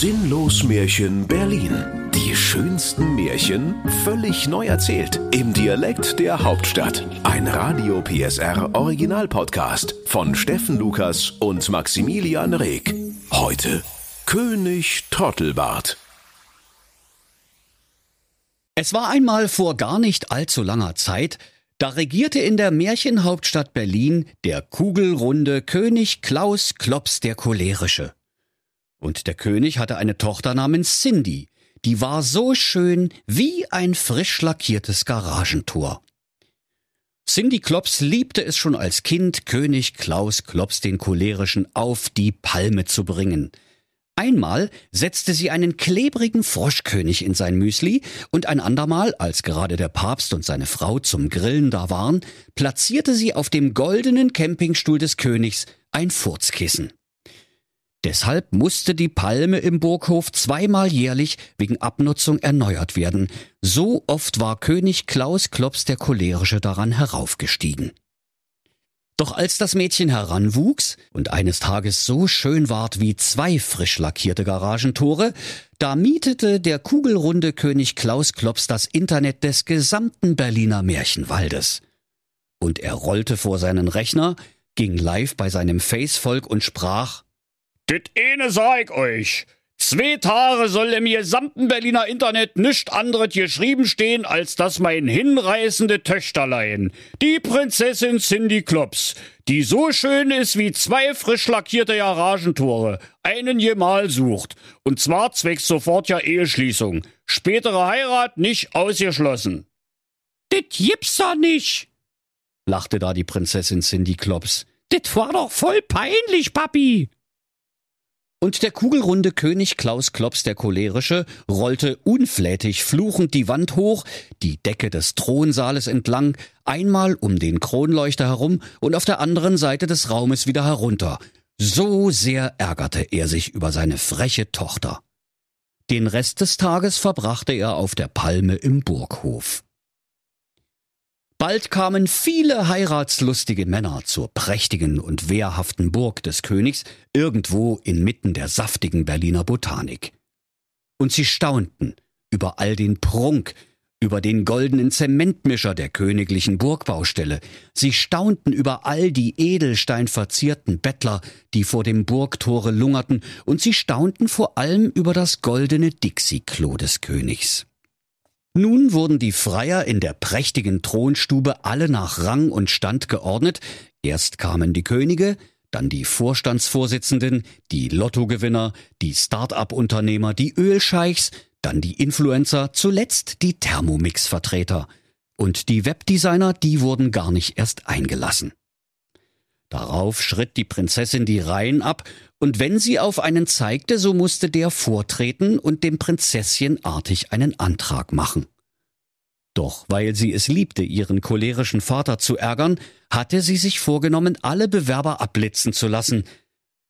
Sinnlos Märchen Berlin. Die schönsten Märchen völlig neu erzählt. Im Dialekt der Hauptstadt. Ein Radio PSR Original Podcast von Steffen Lukas und Maximilian Reg. Heute König Trottelbart. Es war einmal vor gar nicht allzu langer Zeit, da regierte in der Märchenhauptstadt Berlin der kugelrunde König Klaus Klops der Cholerische. Und der König hatte eine Tochter namens Cindy, die war so schön wie ein frisch lackiertes Garagentor. Cindy Klops liebte es schon als Kind, König Klaus Klops den Cholerischen auf die Palme zu bringen. Einmal setzte sie einen klebrigen Froschkönig in sein Müsli und ein andermal, als gerade der Papst und seine Frau zum Grillen da waren, platzierte sie auf dem goldenen Campingstuhl des Königs ein Furzkissen. Deshalb musste die Palme im Burghof zweimal jährlich wegen Abnutzung erneuert werden. So oft war König Klaus Klops der Cholerische daran heraufgestiegen. Doch als das Mädchen heranwuchs und eines Tages so schön ward wie zwei frisch lackierte Garagentore, da mietete der kugelrunde König Klaus Klops das Internet des gesamten Berliner Märchenwaldes. Und er rollte vor seinen Rechner, ging live bei seinem Facevolk und sprach Dit ene sag euch. Zwei Tage soll im gesamten Berliner Internet nischt anderes geschrieben stehen, als dass mein hinreißende Töchterlein, die Prinzessin Cindy Klops, die so schön ist wie zwei frisch lackierte Garagentore, einen Gemahl sucht. Und zwar zwecks sofortiger Eheschließung. Spätere Heirat nicht ausgeschlossen. Dit gibt's doch nicht, lachte da die Prinzessin Cindy Klops. Dit war doch voll peinlich, Papi. Und der kugelrunde König Klaus Klops der Cholerische rollte unflätig fluchend die Wand hoch, die Decke des Thronsaales entlang, einmal um den Kronleuchter herum und auf der anderen Seite des Raumes wieder herunter. So sehr ärgerte er sich über seine freche Tochter. Den Rest des Tages verbrachte er auf der Palme im Burghof. Bald kamen viele heiratslustige Männer zur prächtigen und wehrhaften Burg des Königs, irgendwo inmitten der saftigen Berliner Botanik. Und sie staunten über all den Prunk, über den goldenen Zementmischer der königlichen Burgbaustelle. Sie staunten über all die edelsteinverzierten Bettler, die vor dem Burgtore lungerten, und sie staunten vor allem über das goldene Dixie-Klo des Königs. Nun wurden die Freier in der prächtigen Thronstube alle nach Rang und Stand geordnet. Erst kamen die Könige, dann die Vorstandsvorsitzenden, die Lottogewinner, die Start-up-Unternehmer, die Ölscheichs, dann die Influencer, zuletzt die Thermomix-Vertreter. Und die Webdesigner, die wurden gar nicht erst eingelassen. Darauf schritt die Prinzessin die Reihen ab, und wenn sie auf einen zeigte, so musste der vortreten und dem Prinzesschen artig einen Antrag machen. Doch weil sie es liebte, ihren cholerischen Vater zu ärgern, hatte sie sich vorgenommen, alle Bewerber abblitzen zu lassen.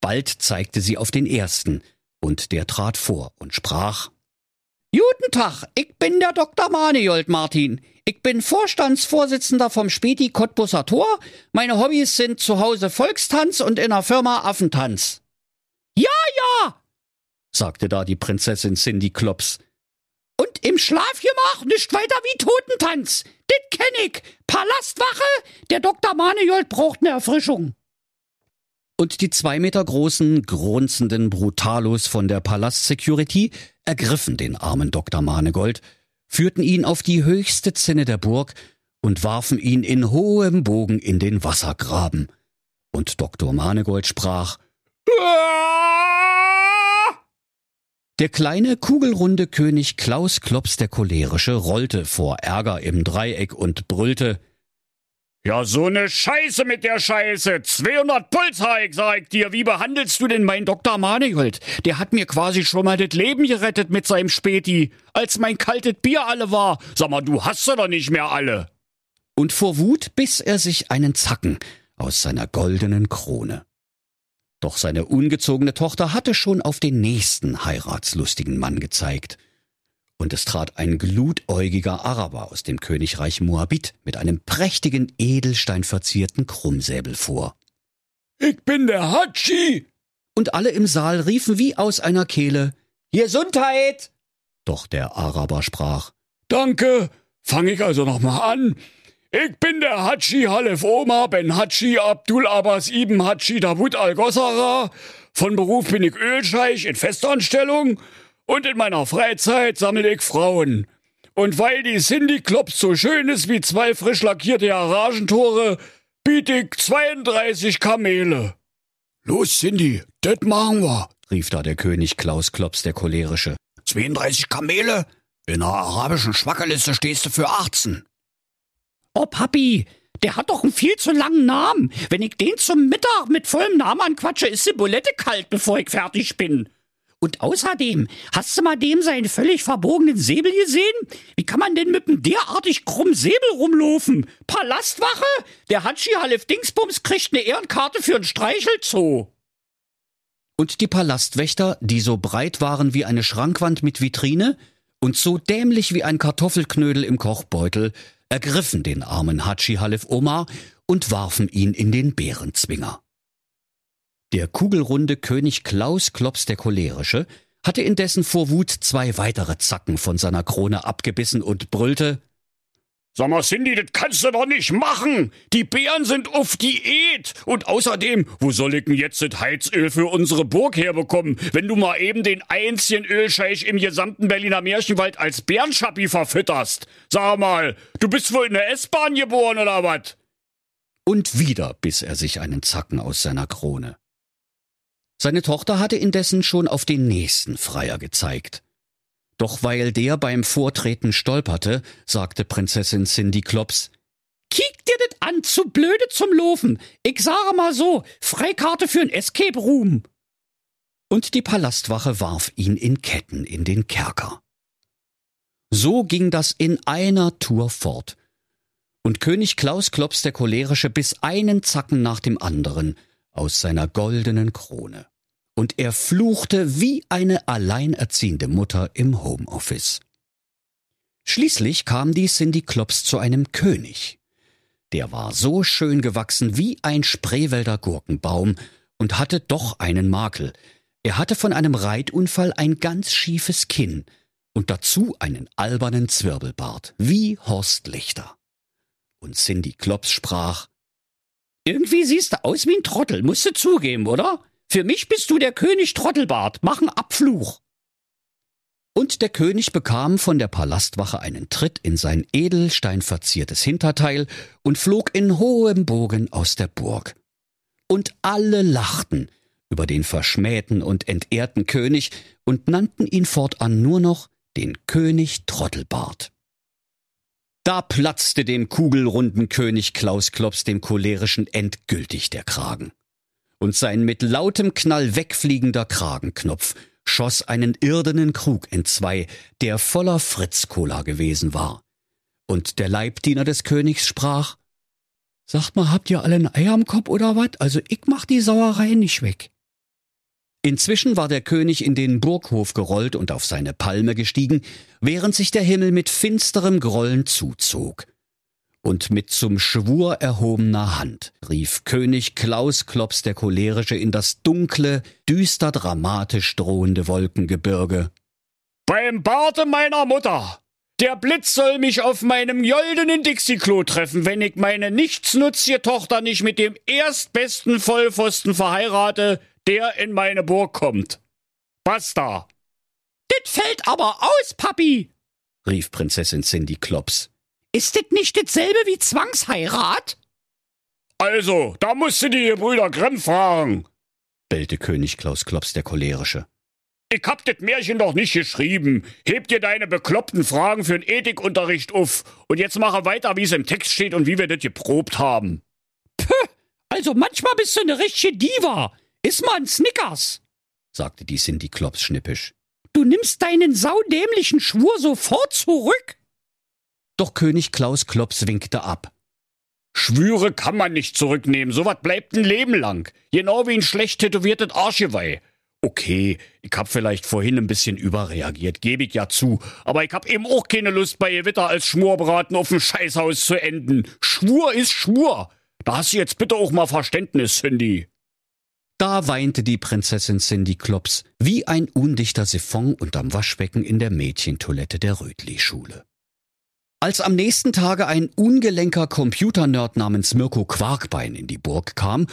Bald zeigte sie auf den ersten, und der trat vor und sprach Guten Tag, ich bin der Dr. Manejold Martin. Ich bin Vorstandsvorsitzender vom Späti Cottbusser Tor. Meine Hobbys sind zu Hause Volkstanz und in der Firma Affentanz. Ja, ja, sagte da die Prinzessin Cindy Klops. Und im Schlafgemach nicht weiter wie Totentanz. Dit kenn ich. Palastwache, der Dr. Manejold braucht ne Erfrischung und die zwei Meter großen, grunzenden Brutalos von der Palast-Security ergriffen den armen Dr. Manegold, führten ihn auf die höchste Zinne der Burg und warfen ihn in hohem Bogen in den Wassergraben. Und Dr. Manegold sprach Der kleine, kugelrunde König Klaus Klops der Cholerische rollte vor Ärger im Dreieck und brüllte ja, so ne Scheiße mit der Scheiße. 200 Puls, Heik, sag ich dir. Wie behandelst du denn meinen Dr. Manegold? Der hat mir quasi schon mal das Leben gerettet mit seinem Späti, als mein kaltes Bier alle war. Sag mal, du hast sie doch nicht mehr alle. Und vor Wut biss er sich einen Zacken aus seiner goldenen Krone. Doch seine ungezogene Tochter hatte schon auf den nächsten heiratslustigen Mann gezeigt – und es trat ein glutäugiger Araber aus dem Königreich Moabit mit einem prächtigen edelsteinverzierten Krummsäbel vor. Ich bin der Hatschi! Und alle im Saal riefen wie aus einer Kehle Gesundheit! Doch der Araber sprach. Danke, fang ich also nochmal an. Ich bin der Haji Halef Omar Ben Haji Abdul Abbas Ibn Haji Davud Al-Gossara. Von Beruf bin ich Ölscheich in Festanstellung und in meiner Freizeit sammle ich Frauen. Und weil die Cindy Klops so schön ist wie zwei frisch lackierte Garagentore, biete ich 32 Kamele. Los, Cindy, das machen wir, rief da der König Klaus Klops der Cholerische. 32 Kamele? In der arabischen Schwackerliste stehst du für 18. Oh, Papi, der hat doch einen viel zu langen Namen. Wenn ich den zum Mittag mit vollem Namen anquatsche, ist die Bulette kalt, bevor ich fertig bin. Und außerdem, hast du mal dem seinen völlig verbogenen Säbel gesehen? Wie kann man denn mit einem derartig krummen Säbel rumlaufen? Palastwache? Der Hatschi Halef Dingsbums kriegt eine Ehrenkarte für einen Streichelzoo. Und die Palastwächter, die so breit waren wie eine Schrankwand mit Vitrine und so dämlich wie ein Kartoffelknödel im Kochbeutel, ergriffen den armen Hatschi Halef Omar und warfen ihn in den Bärenzwinger. Der kugelrunde König Klaus Klops der Cholerische hatte indessen vor Wut zwei weitere Zacken von seiner Krone abgebissen und brüllte Sag mal, Cindy, das kannst du doch nicht machen. Die Bären sind auf Diät. Und außerdem, wo soll ich denn jetzt das Heizöl für unsere Burg herbekommen, wenn du mal eben den einzigen Ölscheich im gesamten Berliner Märchenwald als Bärenschappi verfütterst? Sag mal, du bist wohl in der S-Bahn geboren oder was? Und wieder biss er sich einen Zacken aus seiner Krone. Seine Tochter hatte indessen schon auf den nächsten Freier gezeigt. Doch weil der beim Vortreten stolperte, sagte Prinzessin Cindy Klops, Kiek dir das an, zu blöde zum Laufen. Ich sage mal so, Freikarte für ein Escape Room. Und die Palastwache warf ihn in Ketten in den Kerker. So ging das in einer Tour fort. Und König Klaus Klops der Cholerische biss einen Zacken nach dem anderen aus seiner goldenen Krone und er fluchte wie eine alleinerziehende Mutter im Homeoffice. Schließlich kam die Cindy Klops zu einem König. Der war so schön gewachsen wie ein Spreewälder Gurkenbaum und hatte doch einen Makel. Er hatte von einem Reitunfall ein ganz schiefes Kinn und dazu einen albernen Zwirbelbart, wie Horst Lichter. Und Cindy Klops sprach, Irgendwie siehst du aus wie ein Trottel, musst du zugeben, oder? Für mich bist du der König Trottelbart. Mach einen Abfluch. Und der König bekam von der Palastwache einen Tritt in sein edelsteinverziertes Hinterteil und flog in hohem Bogen aus der Burg. Und alle lachten über den verschmähten und entehrten König und nannten ihn fortan nur noch den König Trottelbart. Da platzte dem kugelrunden König Klaus Klops dem cholerischen endgültig der Kragen und sein mit lautem Knall wegfliegender Kragenknopf schoss einen irdenen Krug entzwei, der voller Fritz-Cola gewesen war. Und der Leibdiener des Königs sprach, Sagt mal, habt ihr alle ein Ei am Kopf oder wat? Also ich mach die Sauerei nicht weg. Inzwischen war der König in den Burghof gerollt und auf seine Palme gestiegen, während sich der Himmel mit finsterem Grollen zuzog und mit zum Schwur erhobener Hand rief König Klaus Klops der Cholerische in das dunkle, düster dramatisch drohende Wolkengebirge. Beim Barte meiner Mutter! Der Blitz soll mich auf meinem goldenen Dixie-Klo treffen, wenn ich meine nichtsnutzige Tochter nicht mit dem erstbesten Vollpfosten verheirate, der in meine Burg kommt. Basta! Das fällt aber aus, Papi! rief Prinzessin Cindy Klops. Ist das nicht dasselbe wie Zwangsheirat? Also, da musst du die Brüder Grimm fragen, bellte König Klaus Klops der Cholerische. Ich hab das Märchen doch nicht geschrieben. Heb dir deine bekloppten Fragen für den Ethikunterricht auf und jetzt mache weiter, wie es im Text steht und wie wir das geprobt haben. Puh, also manchmal bist du eine richtige Diva. Iss mal ein Snickers, sagte die Cindy Klops schnippisch. Du nimmst deinen saudämlichen Schwur sofort zurück. Doch König Klaus Klops winkte ab. Schwüre kann man nicht zurücknehmen, sowas bleibt ein Leben lang. Genau wie ein schlecht tätowiertes Arschgeweih. Okay, ich hab vielleicht vorhin ein bisschen überreagiert, gebe ich ja zu. Aber ich hab eben auch keine Lust, bei Gewitter als Schmorbraten auf dem Scheißhaus zu enden. Schwur ist Schwur. Da hast du jetzt bitte auch mal Verständnis, Cindy. Da weinte die Prinzessin Cindy Klops wie ein undichter Siphon unterm Waschbecken in der Mädchentoilette der Rötli-Schule. Als am nächsten Tage ein ungelenker Computernerd namens Mirko Quarkbein in die Burg kam,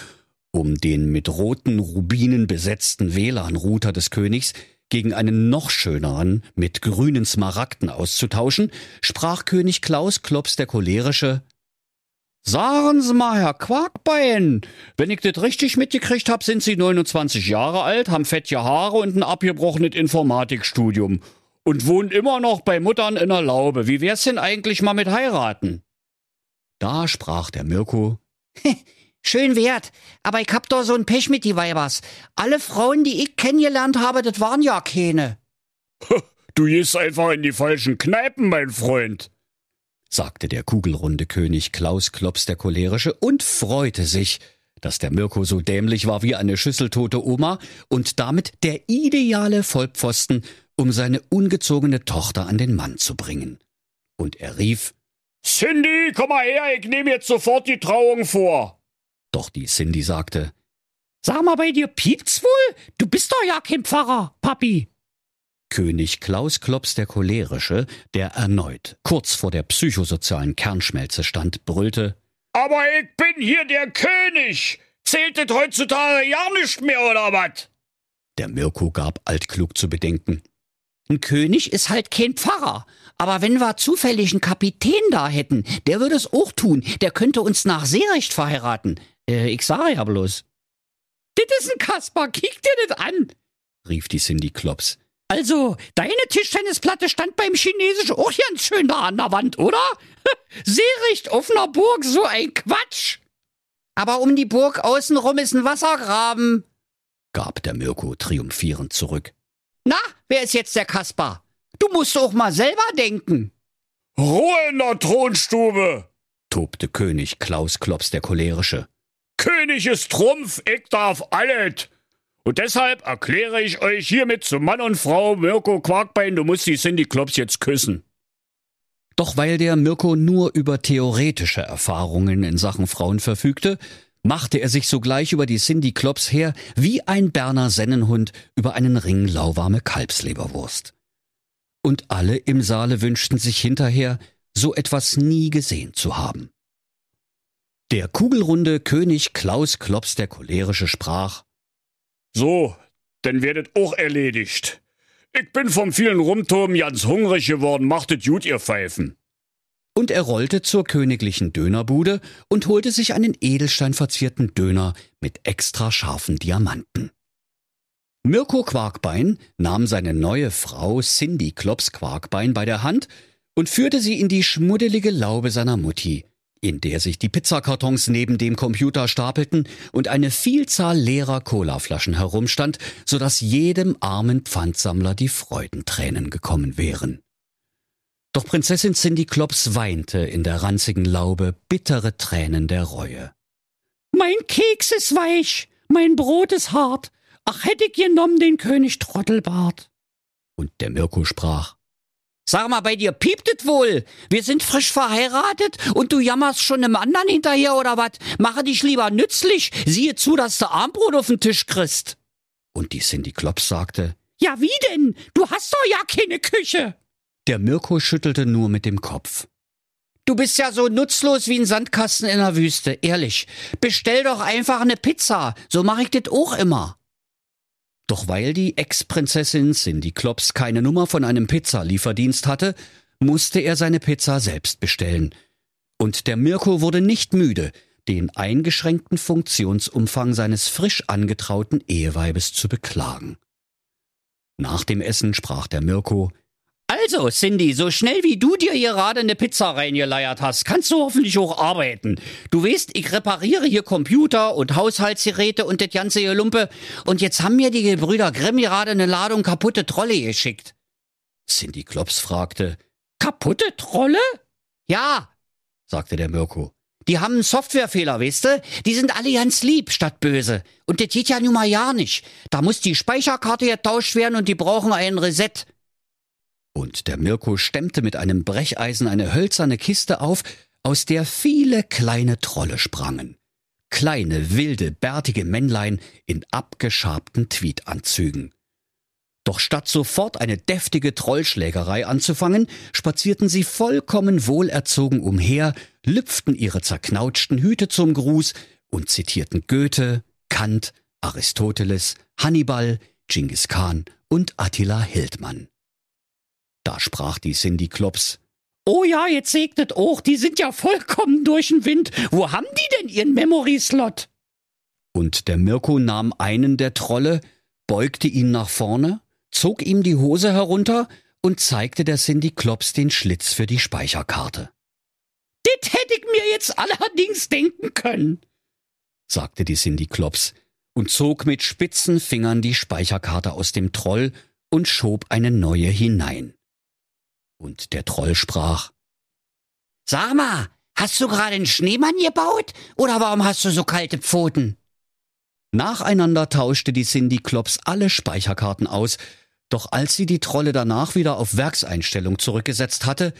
um den mit roten Rubinen besetzten WLAN-Router des Königs gegen einen noch schöneren mit grünen Smaragden auszutauschen, sprach König Klaus Klops der cholerische Sagen Sie mal, Herr Quarkbein, wenn ich das richtig mitgekriegt hab, sind Sie 29 Jahre alt, haben fettige Haare und ein abgebrochenes Informatikstudium und wohnen immer noch bei Muttern in der Laube. Wie wär's denn eigentlich mal mit heiraten? Da sprach der Mirko. Schön wert, aber ich hab doch so ein Pech mit die Weibers. Alle Frauen, die ich kennengelernt habe, das waren ja keine. Du gehst einfach in die falschen Kneipen, mein Freund sagte der kugelrunde König Klaus Klops der Cholerische und freute sich, dass der Mirko so dämlich war wie eine schüsseltote Oma und damit der ideale Vollpfosten, um seine ungezogene Tochter an den Mann zu bringen. Und er rief Cindy, komm mal her, ich nehme jetzt sofort die Trauung vor. Doch die Cindy sagte Sag mal, bei dir piept's wohl? Du bist doch ja kein Pfarrer, Papi. König Klaus Klops der Cholerische, der erneut kurz vor der psychosozialen Kernschmelze stand, brüllte Aber ich bin hier der König! Zählt das heutzutage ja nicht mehr, oder was? Der Mirko gab altklug zu bedenken. Ein König ist halt kein Pfarrer. Aber wenn wir zufällig einen Kapitän da hätten, der würde es auch tun. Der könnte uns nach Seerecht verheiraten. Äh, ich sage ja bloß. Das ist ein Kasper, kick dir das an, rief die Cindy Klops. Also, deine Tischtennisplatte stand beim Chinesischen auch ganz schön da an der Wand, oder? Seericht auf einer Burg, so ein Quatsch. Aber um die Burg außenrum ist ein Wassergraben, gab der Mirko triumphierend zurück. Na, wer ist jetzt der Kaspar? Du musst auch mal selber denken. Ruhe in der Thronstube, tobte König Klaus Klops der Cholerische. König ist Trumpf, ich darf alles. Und deshalb erkläre ich euch hiermit zu Mann und Frau Mirko Quarkbein, du musst die Cindy Klops jetzt küssen. Doch weil der Mirko nur über theoretische Erfahrungen in Sachen Frauen verfügte, machte er sich sogleich über die Cindy Klops her wie ein Berner Sennenhund über einen Ring lauwarme Kalbsleberwurst. Und alle im Saale wünschten sich hinterher, so etwas nie gesehen zu haben. Der kugelrunde König Klaus Klops der Cholerische sprach so, dann werdet auch erledigt. Ich bin vom vielen Rumturm ganz hungrig geworden, machtet gut, ihr Pfeifen. Und er rollte zur königlichen Dönerbude und holte sich einen edelsteinverzierten Döner mit extra scharfen Diamanten. Mirko Quarkbein nahm seine neue Frau Cindy Klops Quarkbein bei der Hand und führte sie in die schmuddelige Laube seiner Mutti, in der sich die Pizzakartons neben dem Computer stapelten und eine Vielzahl leerer Colaflaschen herumstand, so dass jedem armen Pfandsammler die Freudentränen gekommen wären. Doch Prinzessin Cindy Klops weinte in der ranzigen Laube bittere Tränen der Reue. Mein Keks ist weich, mein Brot ist hart, ach hätte ich genommen den König Trottelbart. Und der Mirko sprach, Sag mal, bei dir piept es wohl. Wir sind frisch verheiratet und du jammerst schon einem anderen hinterher oder was? Mache dich lieber nützlich. Siehe zu, dass du Armbrot auf den Tisch kriegst. Und die Cindy Klops sagte, Ja, wie denn? Du hast doch ja keine Küche. Der Mirko schüttelte nur mit dem Kopf. Du bist ja so nutzlos wie ein Sandkasten in der Wüste, ehrlich. Bestell doch einfach eine Pizza. So mache ich das auch immer. Doch weil die Ex-Prinzessin Cindy Klops keine Nummer von einem Pizzalieferdienst hatte, musste er seine Pizza selbst bestellen. Und der Mirko wurde nicht müde, den eingeschränkten Funktionsumfang seines frisch angetrauten Eheweibes zu beklagen. Nach dem Essen sprach der Mirko also, Cindy, so schnell wie du dir gerade eine Pizza reingeleiert hast, kannst du hoffentlich auch arbeiten. Du weißt, ich repariere hier Computer und Haushaltsgeräte und das ganze Gelumpe. Und jetzt haben mir die Gebrüder Grimm gerade eine Ladung kaputte Trolle geschickt. Cindy Klops fragte, Kaputte Trolle? Ja, sagte der Mirko. Die haben einen Softwarefehler, weißt du? Die sind alle ganz lieb statt böse. Und das geht ja nun mal ja nicht. Da muss die Speicherkarte getauscht werden und die brauchen einen Reset. Und der Mirko stemmte mit einem Brecheisen eine hölzerne Kiste auf, aus der viele kleine Trolle sprangen. kleine, wilde, bärtige Männlein in abgeschabten Tweedanzügen. Doch statt sofort eine deftige Trollschlägerei anzufangen, spazierten sie vollkommen wohlerzogen umher, lüpften ihre zerknautschten Hüte zum Gruß und zitierten Goethe, Kant, Aristoteles, Hannibal, Genghis Khan und Attila Hildmann. Da sprach die Cindy Klops. Oh ja, jetzt segnet auch, die sind ja vollkommen durch den Wind. Wo haben die denn ihren Memory-Slot? Und der Mirko nahm einen der Trolle, beugte ihn nach vorne, zog ihm die Hose herunter und zeigte der Cindy Klops den Schlitz für die Speicherkarte. Das hätte ich mir jetzt allerdings denken können, sagte die Cindy Klops und zog mit spitzen Fingern die Speicherkarte aus dem Troll und schob eine neue hinein. Und der Troll sprach Sag mal, hast du gerade einen Schneemann gebaut oder warum hast du so kalte Pfoten? Nacheinander tauschte die Cindy Klops alle Speicherkarten aus, doch als sie die Trolle danach wieder auf Werkseinstellung zurückgesetzt hatte,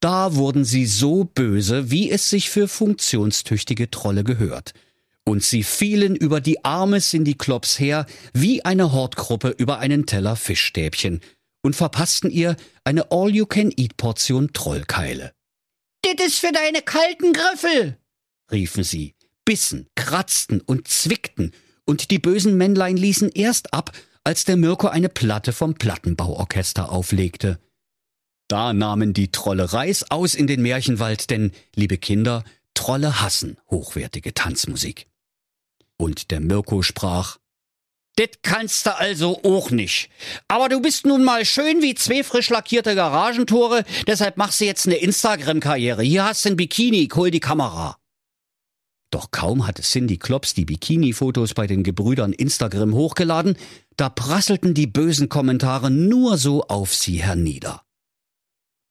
da wurden sie so böse, wie es sich für funktionstüchtige Trolle gehört. Und sie fielen über die arme Cindy Klops her, wie eine Hortgruppe über einen Teller Fischstäbchen, und verpassten ihr eine All-You-Can-Eat-Portion Trollkeile. Das ist für deine kalten Griffel, riefen sie, bissen, kratzten und zwickten, und die bösen Männlein ließen erst ab, als der Mirko eine Platte vom Plattenbauorchester auflegte. Da nahmen die Trolle Reis aus in den Märchenwald, denn, liebe Kinder, Trolle hassen hochwertige Tanzmusik. Und der Mirko sprach, Det kannst du also auch nicht. Aber du bist nun mal schön wie zwei frisch lackierte Garagentore, deshalb machst du jetzt eine Instagram-Karriere. Hier hast du ein Bikini, hol die Kamera. Doch kaum hatte Cindy Klops die Bikini-Fotos bei den Gebrüdern Instagram hochgeladen, da prasselten die bösen Kommentare nur so auf sie hernieder.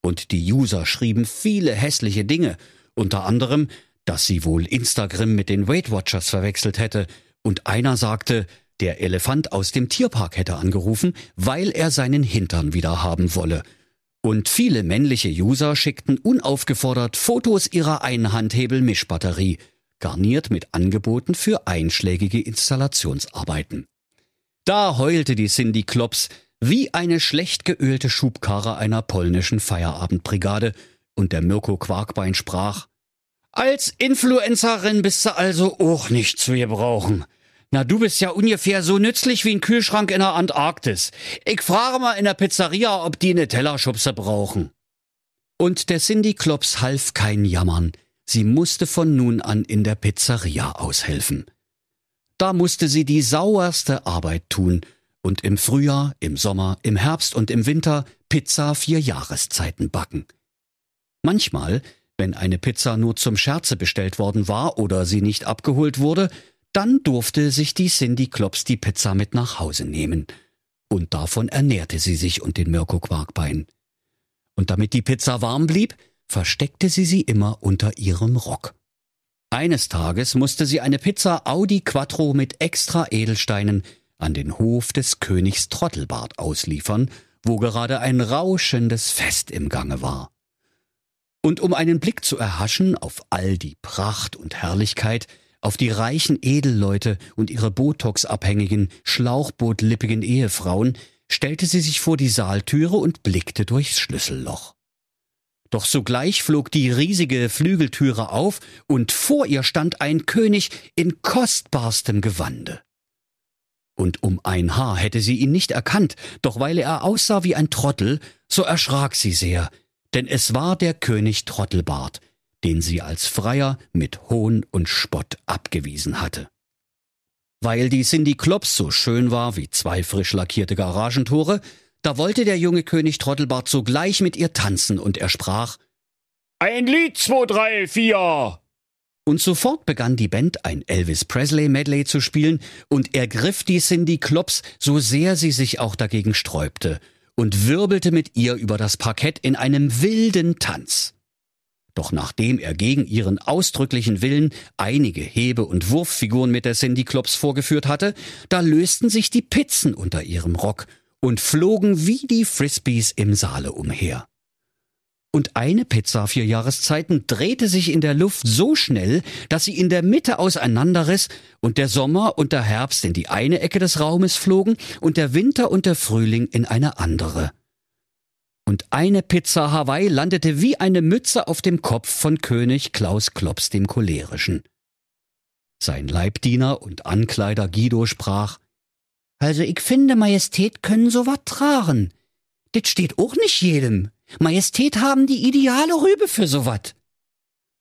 Und die User schrieben viele hässliche Dinge, unter anderem, dass sie wohl Instagram mit den Weight Watchers verwechselt hätte, und einer sagte, der Elefant aus dem Tierpark hätte angerufen, weil er seinen Hintern wieder haben wolle. Und viele männliche User schickten unaufgefordert Fotos ihrer Einhandhebel-Mischbatterie – garniert mit Angeboten für einschlägige Installationsarbeiten. Da heulte die Cindy Klops wie eine schlecht geölte Schubkarre einer polnischen Feierabendbrigade und der Mirko Quarkbein sprach, als Influencerin bist du also auch nicht zu gebrauchen. Na, du bist ja ungefähr so nützlich wie ein Kühlschrank in der Antarktis. Ich frage mal in der Pizzeria, ob die eine Tellerschubse brauchen. Und der Cindy Klops half kein Jammern. Sie musste von nun an in der Pizzeria aushelfen. Da musste sie die sauerste Arbeit tun und im Frühjahr, im Sommer, im Herbst und im Winter Pizza vier Jahreszeiten backen. Manchmal, wenn eine Pizza nur zum Scherze bestellt worden war oder sie nicht abgeholt wurde, dann durfte sich die Cindy Klops die Pizza mit nach Hause nehmen. Und davon ernährte sie sich und den Mirko Quarkbein. Und damit die Pizza warm blieb, versteckte sie sie immer unter ihrem Rock. Eines Tages musste sie eine Pizza Audi Quattro mit extra Edelsteinen an den Hof des Königs Trottelbart ausliefern, wo gerade ein rauschendes Fest im Gange war. Und um einen Blick zu erhaschen auf all die Pracht und Herrlichkeit, auf die reichen Edelleute und ihre Botox-abhängigen, schlauchbootlippigen Ehefrauen, stellte sie sich vor die Saaltüre und blickte durchs Schlüsselloch. Doch sogleich flog die riesige Flügeltüre auf, und vor ihr stand ein König in kostbarstem Gewande. Und um ein Haar hätte sie ihn nicht erkannt, doch weil er aussah wie ein Trottel, so erschrak sie sehr, denn es war der König Trottelbart, den sie als Freier mit Hohn und Spott abgewiesen hatte. Weil die Cindy Klops so schön war wie zwei frisch lackierte Garagentore, da wollte der junge König Trottelbart sogleich mit ihr tanzen und er sprach Ein Lied, zwei, drei, vier. Und sofort begann die Band ein Elvis Presley Medley zu spielen und er griff die Cindy Klops, so sehr sie sich auch dagegen sträubte, und wirbelte mit ihr über das Parkett in einem wilden Tanz. Doch nachdem er gegen ihren ausdrücklichen Willen einige Hebe- und Wurffiguren mit der Cindy Klops vorgeführt hatte, da lösten sich die Pizzen unter ihrem Rock und flogen wie die Frisbees im Saale umher. Und eine Pizza vier Jahreszeiten drehte sich in der Luft so schnell, dass sie in der Mitte auseinanderriss und der Sommer und der Herbst in die eine Ecke des Raumes flogen und der Winter und der Frühling in eine andere. Und eine Pizza Hawaii landete wie eine Mütze auf dem Kopf von König Klaus Klops dem Cholerischen. Sein Leibdiener und Ankleider Guido sprach, Also ich finde, Majestät können so wat tragen. Das steht auch nicht jedem. Majestät haben die ideale Rübe für so wat.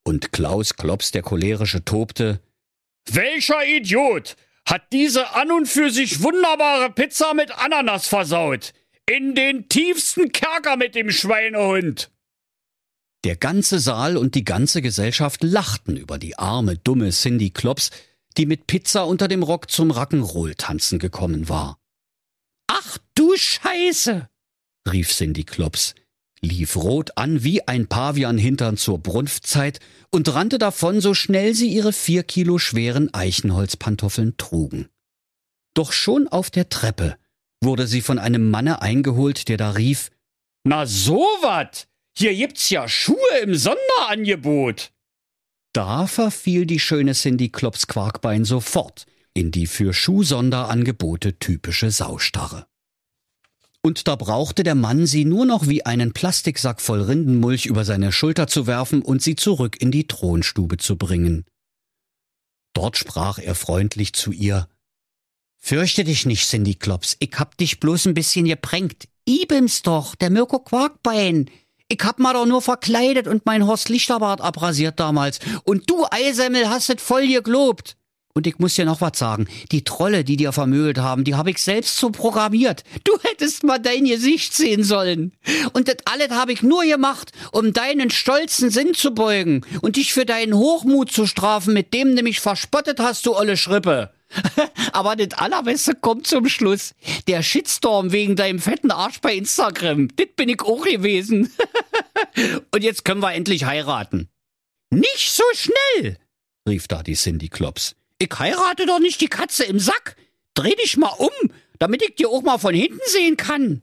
Und Klaus Klops der cholerische tobte, Welcher Idiot hat diese an und für sich wunderbare Pizza mit Ananas versaut? In den tiefsten Kerker mit dem Schweinehund! Der ganze Saal und die ganze Gesellschaft lachten über die arme, dumme Cindy Klops, die mit Pizza unter dem Rock zum Rock'n'Roll tanzen gekommen war. Ach du Scheiße! rief Cindy Klops, lief rot an wie ein Pavianhintern zur Brunftzeit und rannte davon, so schnell sie ihre vier Kilo schweren Eichenholzpantoffeln trugen. Doch schon auf der Treppe wurde sie von einem Manne eingeholt, der da rief, Na so wat! Hier gibt's ja Schuhe im Sonderangebot! Da verfiel die schöne Cindy Klops Quarkbein sofort in die für Schuhsonderangebote typische Saustarre. Und da brauchte der Mann sie nur noch wie einen Plastiksack voll Rindenmulch über seine Schulter zu werfen und sie zurück in die Thronstube zu bringen. Dort sprach er freundlich zu ihr. Fürchte dich nicht, Cindy Klops, ich hab dich bloß ein bisschen gepränkt. Ibims doch, der Mirko Quarkbein. Ich hab mal doch nur verkleidet und mein Horst Lichterbart abrasiert damals. Und du, Eisemmel, hast es voll gelobt. Und ich muss dir noch was sagen. Die Trolle, die dir vermögelt haben, die hab ich selbst so programmiert. Du hättest mal dein Gesicht sehen sollen. Und das alles hab ich nur gemacht, um deinen stolzen Sinn zu beugen und dich für deinen Hochmut zu strafen, mit dem du mich verspottet hast, du olle Schrippe. Aber das Allerbeste kommt zum Schluss. Der Shitstorm wegen deinem fetten Arsch bei Instagram. Das bin ich auch gewesen. Und jetzt können wir endlich heiraten. Nicht so schnell, rief da die Cindy Klops. Ich heirate doch nicht die Katze im Sack. Dreh dich mal um, damit ich dir auch mal von hinten sehen kann.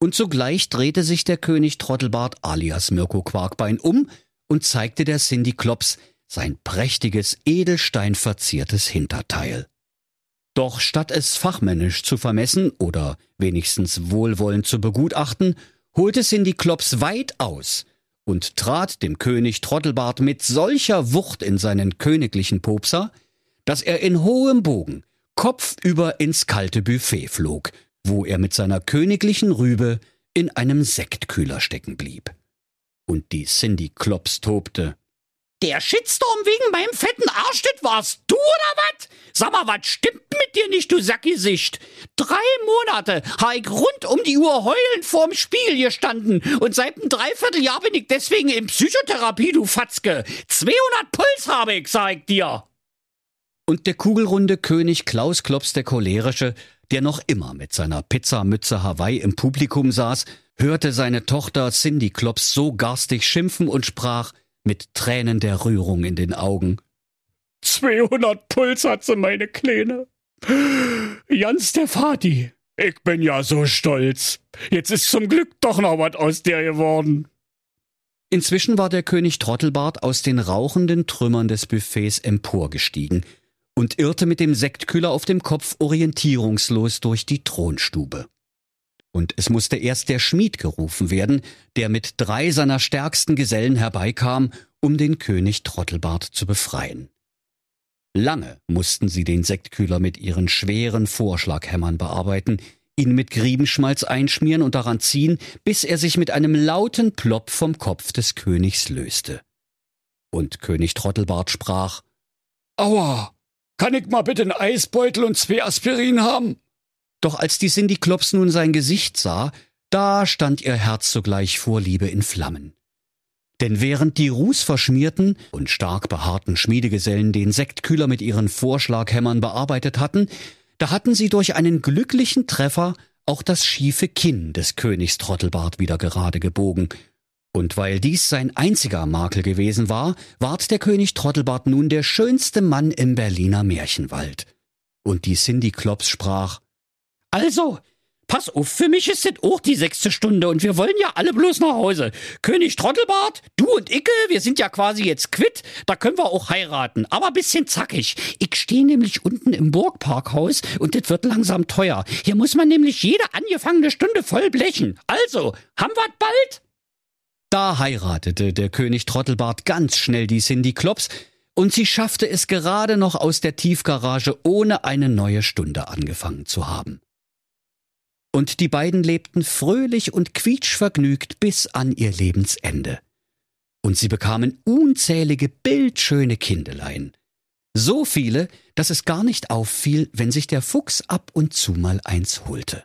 Und sogleich drehte sich der König Trottelbart alias Mirko Quarkbein um und zeigte der Cindy Klops sein prächtiges, edelsteinverziertes Hinterteil. Doch statt es fachmännisch zu vermessen oder wenigstens wohlwollend zu begutachten, holte Cindy Klops weit aus und trat dem König Trottelbart mit solcher Wucht in seinen königlichen Popser, dass er in hohem Bogen kopfüber ins kalte Buffet flog, wo er mit seiner königlichen Rübe in einem Sektkühler stecken blieb. Und die Cindy Klops tobte. Der Shitstorm wegen meinem fetten Arsch, das warst du oder was? Sag mal, was stimmt mit dir nicht, du Sackgesicht? Drei Monate habe ich rund um die Uhr heulend vorm Spiegel gestanden und seit einem Dreivierteljahr bin ich deswegen in Psychotherapie, du Fatzke. 200 Puls habe ich, sag ich dir. Und der kugelrunde König Klaus Klops der Cholerische, der noch immer mit seiner Pizzamütze Hawaii im Publikum saß, hörte seine Tochter Cindy Klops so garstig schimpfen und sprach, mit Tränen der Rührung in den Augen. 200 Puls hat sie, meine Kleine. Jans der Vati. Ich bin ja so stolz. Jetzt ist zum Glück doch noch was aus der geworden. Inzwischen war der König Trottelbart aus den rauchenden Trümmern des Buffets emporgestiegen und irrte mit dem Sektkühler auf dem Kopf orientierungslos durch die Thronstube. Und es musste erst der Schmied gerufen werden, der mit drei seiner stärksten Gesellen herbeikam, um den König Trottelbart zu befreien. Lange mussten sie den Sektkühler mit ihren schweren Vorschlaghämmern bearbeiten, ihn mit Griebenschmalz einschmieren und daran ziehen, bis er sich mit einem lauten Plopp vom Kopf des Königs löste. Und König Trottelbart sprach Aua, kann ich mal bitte einen Eisbeutel und zwei Aspirin haben? Doch als die Cindy Klops nun sein Gesicht sah, da stand ihr Herz sogleich vor Liebe in Flammen. Denn während die rußverschmierten und stark behaarten Schmiedegesellen den Sektkühler mit ihren Vorschlaghämmern bearbeitet hatten, da hatten sie durch einen glücklichen Treffer auch das schiefe Kinn des Königs Trottelbart wieder gerade gebogen. Und weil dies sein einziger Makel gewesen war, ward der König Trottelbart nun der schönste Mann im Berliner Märchenwald. Und die Cindy Klops sprach, also, Pass auf, für mich ist das auch die sechste Stunde und wir wollen ja alle bloß nach Hause. König Trottelbart, du und Icke, wir sind ja quasi jetzt quitt, da können wir auch heiraten, aber bisschen zackig. Ich stehe nämlich unten im Burgparkhaus und das wird langsam teuer. Hier muss man nämlich jede angefangene Stunde voll blechen. Also, haben wir bald? Da heiratete der König Trottelbart ganz schnell die Cindy Klops, und sie schaffte es gerade noch aus der Tiefgarage, ohne eine neue Stunde angefangen zu haben. Und die beiden lebten fröhlich und quietschvergnügt bis an ihr Lebensende. Und sie bekamen unzählige bildschöne Kindelein. So viele, dass es gar nicht auffiel, wenn sich der Fuchs ab und zu mal eins holte.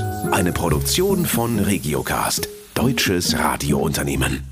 Eine Produktion von Regiocast, deutsches Radiounternehmen.